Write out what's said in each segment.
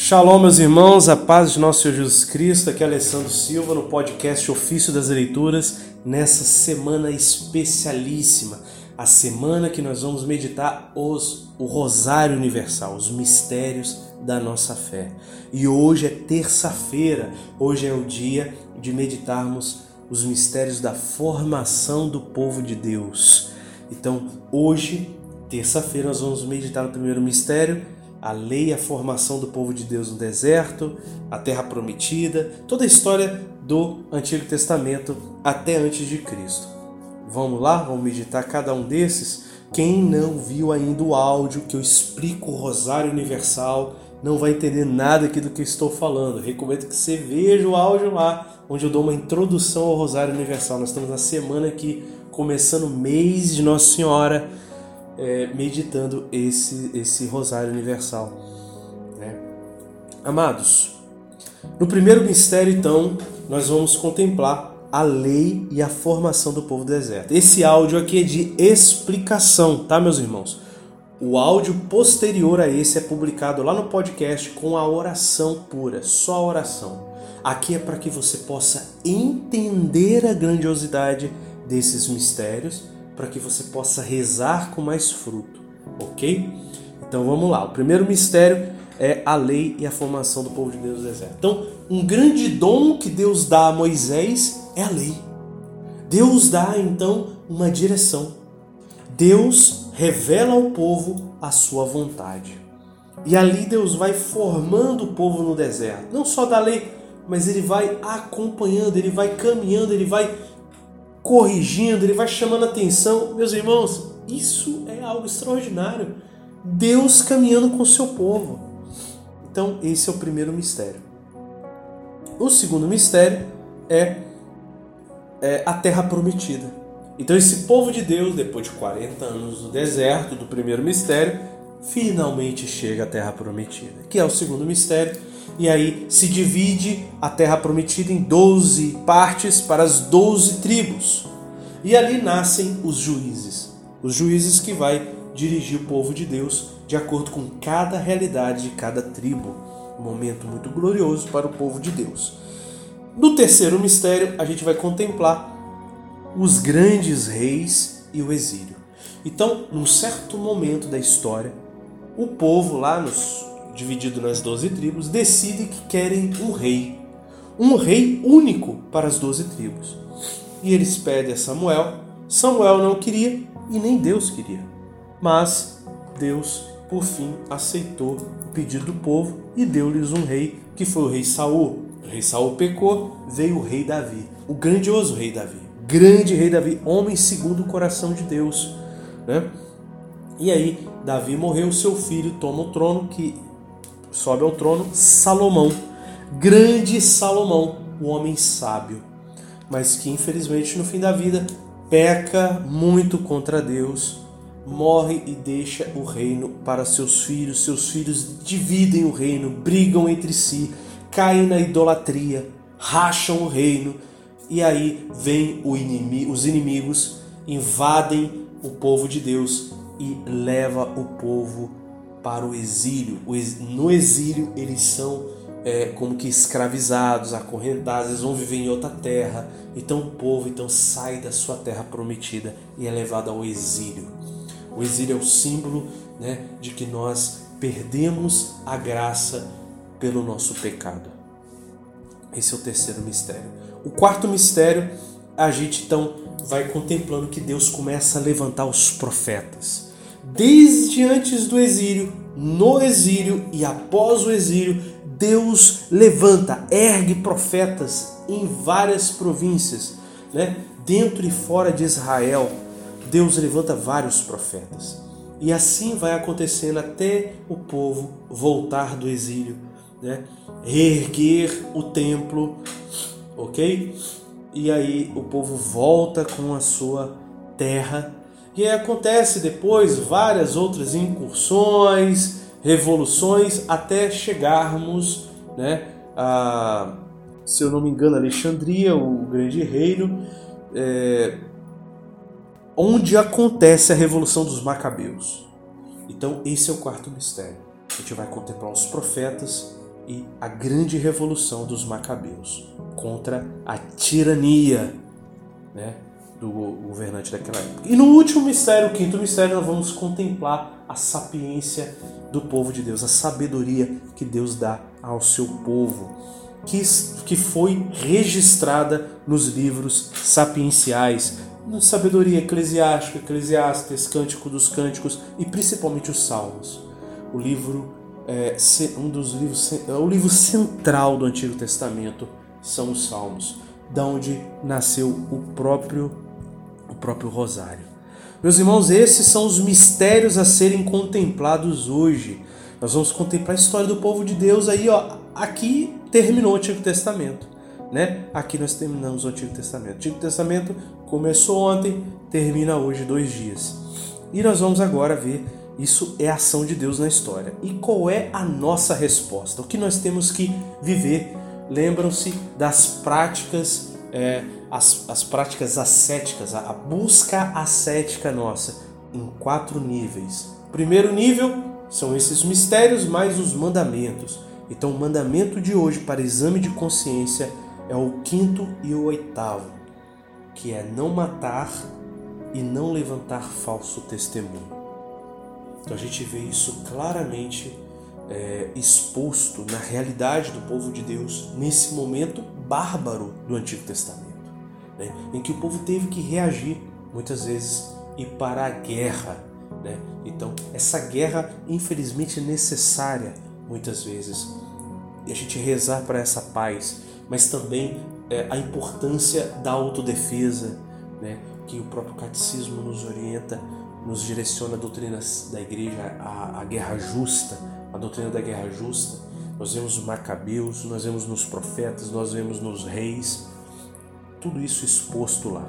Shalom, meus irmãos, a paz de nosso Senhor Jesus Cristo. Aqui é Alessandro Silva no podcast Ofício das Leituras, nessa semana especialíssima, a semana que nós vamos meditar os, o Rosário Universal, os mistérios da nossa fé. E hoje é terça-feira, hoje é o dia de meditarmos os mistérios da formação do povo de Deus. Então, hoje, terça-feira, nós vamos meditar no primeiro mistério a lei, a formação do povo de Deus no deserto, a terra prometida, toda a história do Antigo Testamento até antes de Cristo. Vamos lá, vamos meditar cada um desses. Quem não viu ainda o áudio que eu explico o Rosário Universal, não vai entender nada aqui do que eu estou falando. Recomendo que você veja o áudio lá, onde eu dou uma introdução ao Rosário Universal. Nós estamos na semana aqui, começando o mês de Nossa Senhora é, meditando esse, esse rosário universal. Né? Amados, no primeiro mistério, então, nós vamos contemplar a lei e a formação do povo do deserto. Esse áudio aqui é de explicação, tá, meus irmãos? O áudio posterior a esse é publicado lá no podcast com a oração pura, só a oração. Aqui é para que você possa entender a grandiosidade desses mistérios para que você possa rezar com mais fruto, ok? Então vamos lá. O primeiro mistério é a lei e a formação do povo de Deus no deserto. Então, um grande dom que Deus dá a Moisés é a lei. Deus dá então uma direção. Deus revela ao povo a sua vontade. E ali Deus vai formando o povo no deserto. Não só da lei, mas ele vai acompanhando, ele vai caminhando, ele vai corrigindo, ele vai chamando atenção. Meus irmãos, isso é algo extraordinário. Deus caminhando com o seu povo. Então, esse é o primeiro mistério. O segundo mistério é, é a terra prometida. Então, esse povo de Deus, depois de 40 anos no deserto, do primeiro mistério, finalmente chega à terra prometida, que é o segundo mistério e aí se divide a terra prometida em 12 partes para as 12 tribos. E ali nascem os juízes, os juízes que vai dirigir o povo de Deus de acordo com cada realidade de cada tribo. Um momento muito glorioso para o povo de Deus. No terceiro mistério, a gente vai contemplar os grandes reis e o exílio. Então, num certo momento da história, o povo lá nos dividido nas doze tribos, decide que querem um rei, um rei único para as doze tribos. E eles pedem a Samuel. Samuel não queria e nem Deus queria. Mas Deus, por fim, aceitou o pedido do povo e deu-lhes um rei, que foi o rei Saul. O rei Saul pecou, veio o rei Davi, o grandioso rei Davi. Grande rei Davi, homem segundo o coração de Deus. Né? E aí, Davi morreu, seu filho toma o trono, que sobe ao trono Salomão, grande Salomão, o homem sábio, mas que infelizmente no fim da vida peca muito contra Deus, morre e deixa o reino para seus filhos. Seus filhos dividem o reino, brigam entre si, caem na idolatria, racham o reino e aí vem inimigo, os inimigos invadem o povo de Deus e leva o povo para o exílio. No exílio, eles são é, como que escravizados, acorrentados, eles vão viver em outra terra. Então o povo então sai da sua terra prometida e é levado ao exílio. O exílio é o símbolo né, de que nós perdemos a graça pelo nosso pecado. Esse é o terceiro mistério. O quarto mistério, a gente então vai contemplando que Deus começa a levantar os profetas desde antes do exílio, no exílio e após o exílio, Deus levanta, ergue profetas em várias províncias, né? dentro e fora de Israel. Deus levanta vários profetas. E assim vai acontecendo até o povo voltar do exílio, né? reerguer o templo, ok? E aí o povo volta com a sua terra que acontece depois várias outras incursões, revoluções, até chegarmos, né, a, se eu não me engano, Alexandria, o grande reino, é, onde acontece a revolução dos Macabeus. Então, esse é o quarto mistério. A gente vai contemplar os profetas e a grande revolução dos Macabeus contra a tirania né, do governante daquela época. E no último mistério, o quinto mistério, nós vamos contemplar a sapiência do povo de Deus, a sabedoria que Deus dá ao seu povo, que, que foi registrada nos livros sapienciais, na sabedoria eclesiástica, Eclesiastes, Cântico dos Cânticos e principalmente os Salmos. O livro é, um dos livros, é o livro central do Antigo Testamento são os Salmos, da onde nasceu o próprio o próprio rosário. Meus irmãos, esses são os mistérios a serem contemplados hoje. Nós vamos contemplar a história do povo de Deus aí, ó. Aqui terminou o Antigo Testamento, né? Aqui nós terminamos o Antigo Testamento. O Antigo Testamento começou ontem, termina hoje, dois dias. E nós vamos agora ver isso é a ação de Deus na história. E qual é a nossa resposta? O que nós temos que viver? Lembram-se das práticas, é, as, as práticas ascéticas, a, a busca ascética nossa, em quatro níveis. Primeiro nível são esses mistérios mais os mandamentos. Então, o mandamento de hoje para exame de consciência é o quinto e o oitavo, que é não matar e não levantar falso testemunho. Então a gente vê isso claramente é, exposto na realidade do povo de Deus nesse momento bárbaro do Antigo Testamento, né? em que o povo teve que reagir muitas vezes e para a guerra. Né? Então essa guerra infelizmente é necessária muitas vezes e a gente rezar para essa paz, mas também é, a importância da autodefesa, né? que o próprio catecismo nos orienta nos direciona a doutrina da igreja, a, a guerra justa, a doutrina da guerra justa. Nós vemos os macabeus, nós vemos nos profetas, nós vemos nos reis, tudo isso exposto lá.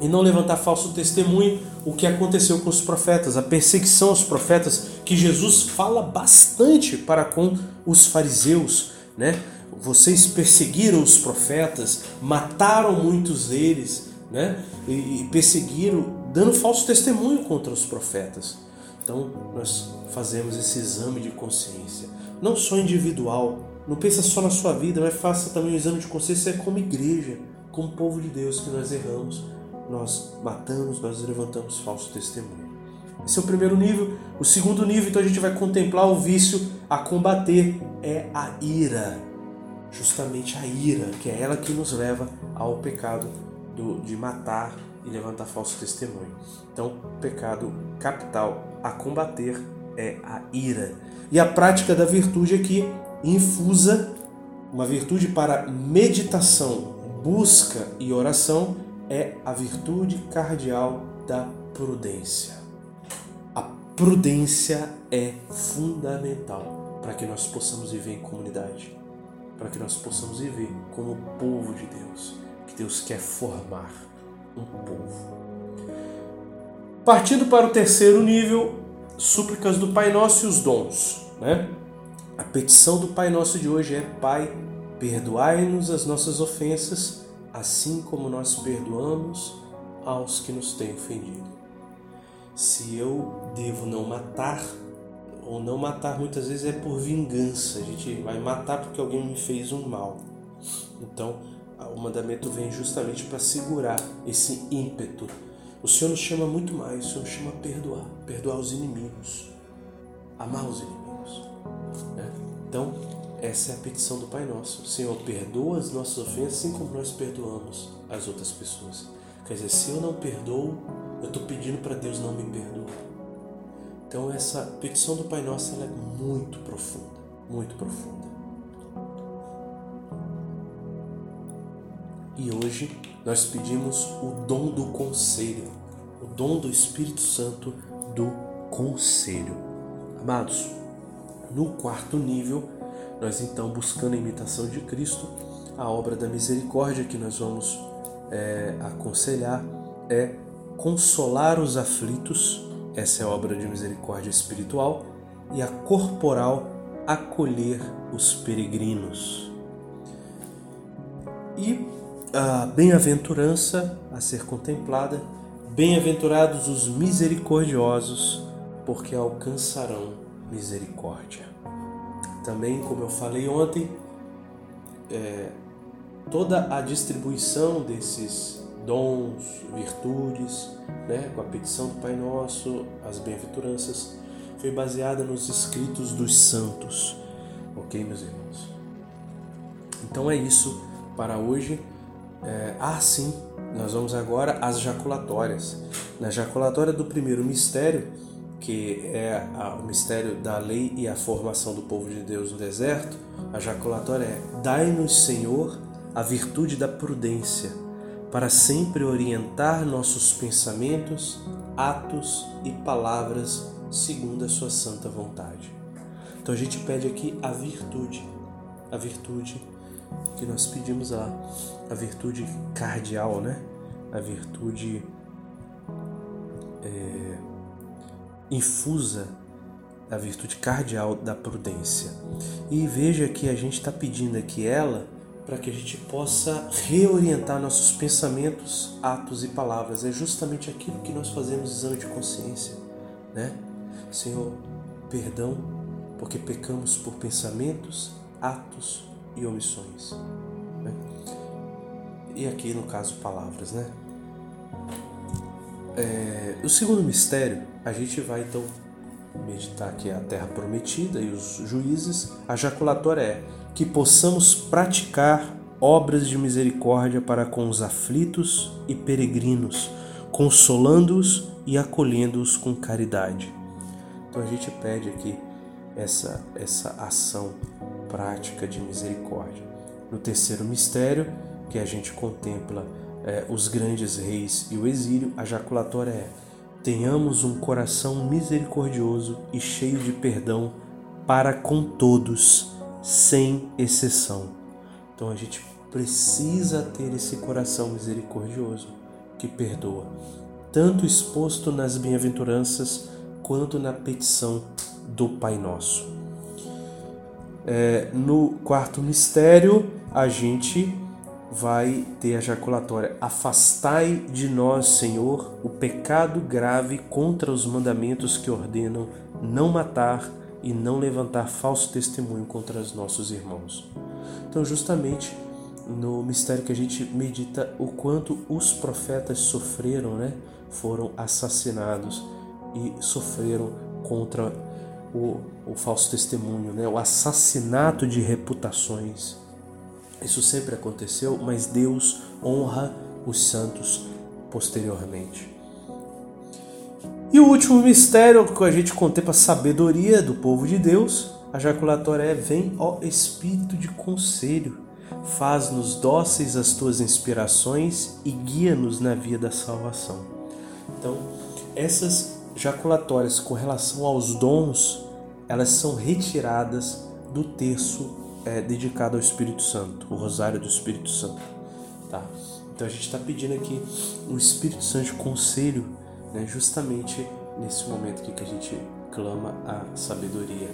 E não levantar falso testemunho, o que aconteceu com os profetas, a perseguição aos profetas, que Jesus fala bastante para com os fariseus, né? Vocês perseguiram os profetas, mataram muitos deles, né? E perseguiram dando falso testemunho contra os profetas. Então, nós fazemos esse exame de consciência, não só individual, não pensa só na sua vida, mas faça também um exame de consciência como igreja, como povo de Deus que nós erramos, nós matamos, nós levantamos falso testemunho. Esse é o primeiro nível. O segundo nível, então a gente vai contemplar o vício a combater é a ira. Justamente a ira, que é ela que nos leva ao pecado do, de matar e levantar falso testemunho. Então, o pecado capital a combater é a ira. E a prática da virtude aqui infusa uma virtude para meditação, busca e oração é a virtude cardial da prudência. A prudência é fundamental para que nós possamos viver em comunidade, para que nós possamos viver como povo de Deus, que Deus quer formar um povo. Partindo para o terceiro nível, súplicas do Pai Nosso e os dons. Né? A petição do Pai Nosso de hoje é: Pai, perdoai-nos as nossas ofensas, assim como nós perdoamos aos que nos têm ofendido. Se eu devo não matar, ou não matar muitas vezes é por vingança, a gente vai matar porque alguém me fez um mal. Então, o mandamento vem justamente para segurar esse ímpeto. O Senhor nos chama muito mais, o Senhor nos chama a perdoar, perdoar os inimigos, amar os inimigos. Né? Então, essa é a petição do Pai Nosso. Senhor, perdoa as nossas ofensas assim como nós perdoamos as outras pessoas. Quer dizer, se eu não perdoo, eu estou pedindo para Deus não me perdoar. Então, essa petição do Pai Nosso é muito profunda, muito profunda. E hoje nós pedimos o dom do conselho, o dom do Espírito Santo do conselho. Amados, no quarto nível, nós então buscando a imitação de Cristo, a obra da misericórdia que nós vamos é, aconselhar é consolar os aflitos, essa é a obra de misericórdia espiritual, e a corporal, acolher os peregrinos. E a bem-aventurança a ser contemplada, bem-aventurados os misericordiosos, porque alcançarão misericórdia. também, como eu falei ontem, é, toda a distribuição desses dons, virtudes, né, com a petição do Pai Nosso, as bem-aventuranças, foi baseada nos escritos dos santos. Ok, meus irmãos? Então é isso para hoje. É, ah, sim, nós vamos agora às jaculatórias. Na jaculatória do primeiro mistério, que é o mistério da lei e a formação do povo de Deus no deserto, a jaculatória é: Dai-nos, Senhor, a virtude da prudência, para sempre orientar nossos pensamentos, atos e palavras segundo a Sua santa vontade. Então a gente pede aqui a virtude, a virtude que nós pedimos lá, a virtude cardial, né? A virtude é, infusa, a virtude cardial da prudência. E veja que a gente está pedindo aqui ela para que a gente possa reorientar nossos pensamentos, atos e palavras. É justamente aquilo que nós fazemos exame de consciência, né? Senhor, perdão, porque pecamos por pensamentos, atos e omissões. Né? E aqui, no caso, palavras, né? É, o segundo mistério, a gente vai então meditar aqui a terra prometida e os juízes. A jaculatória é que possamos praticar obras de misericórdia para com os aflitos e peregrinos, consolando-os e acolhendo-os com caridade. Então a gente pede aqui essa, essa ação prática de misericórdia. No terceiro mistério, que a gente contempla é, os grandes reis e o exílio, a jaculatória é: tenhamos um coração misericordioso e cheio de perdão para com todos, sem exceção. Então a gente precisa ter esse coração misericordioso que perdoa, tanto exposto nas bem-aventuranças quanto na petição do Pai Nosso. É, no quarto mistério, a gente vai ter a jaculatória: Afastai de nós, Senhor, o pecado grave contra os mandamentos que ordenam não matar e não levantar falso testemunho contra os nossos irmãos. Então, justamente no mistério que a gente medita o quanto os profetas sofreram, né? Foram assassinados e sofreram contra o, o falso testemunho, né? o assassinato de reputações. Isso sempre aconteceu, mas Deus honra os santos posteriormente. E o último mistério que a gente contempla a sabedoria do povo de Deus, a jaculatória é: Vem, ó Espírito de conselho, faz-nos dóceis às tuas inspirações e guia-nos na via da salvação. Então, essas jaculatórias com relação aos dons elas são retiradas do terço é, dedicado ao Espírito Santo, o Rosário do Espírito Santo. Tá? Então a gente está pedindo aqui o Espírito Santo de conselho, né, justamente nesse momento aqui que a gente clama a sabedoria,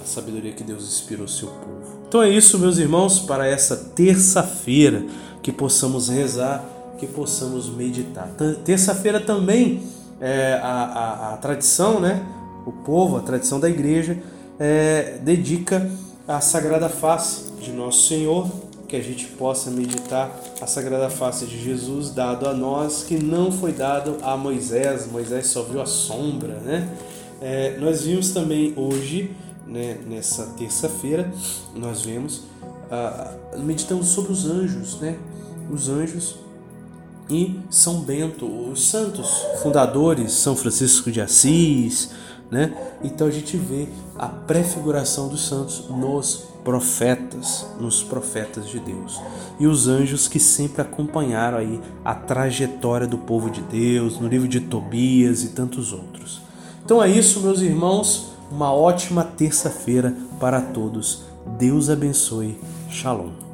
a sabedoria que Deus inspirou seu povo. Então é isso, meus irmãos, para essa terça-feira, que possamos rezar, que possamos meditar. Terça-feira também é a, a, a tradição, né? O povo, a tradição da igreja, é, dedica a Sagrada Face de Nosso Senhor, que a gente possa meditar a Sagrada Face de Jesus dado a nós, que não foi dado a Moisés, Moisés só viu a sombra, né? É, nós vimos também hoje, né, nessa terça-feira, nós vemos, ah, meditamos sobre os anjos, né? Os anjos e São Bento, os santos fundadores, São Francisco de Assis, né? Então a gente vê a prefiguração dos santos nos profetas, nos profetas de Deus. E os anjos que sempre acompanharam aí a trajetória do povo de Deus, no livro de Tobias e tantos outros. Então é isso, meus irmãos, uma ótima terça-feira para todos. Deus abençoe. Shalom.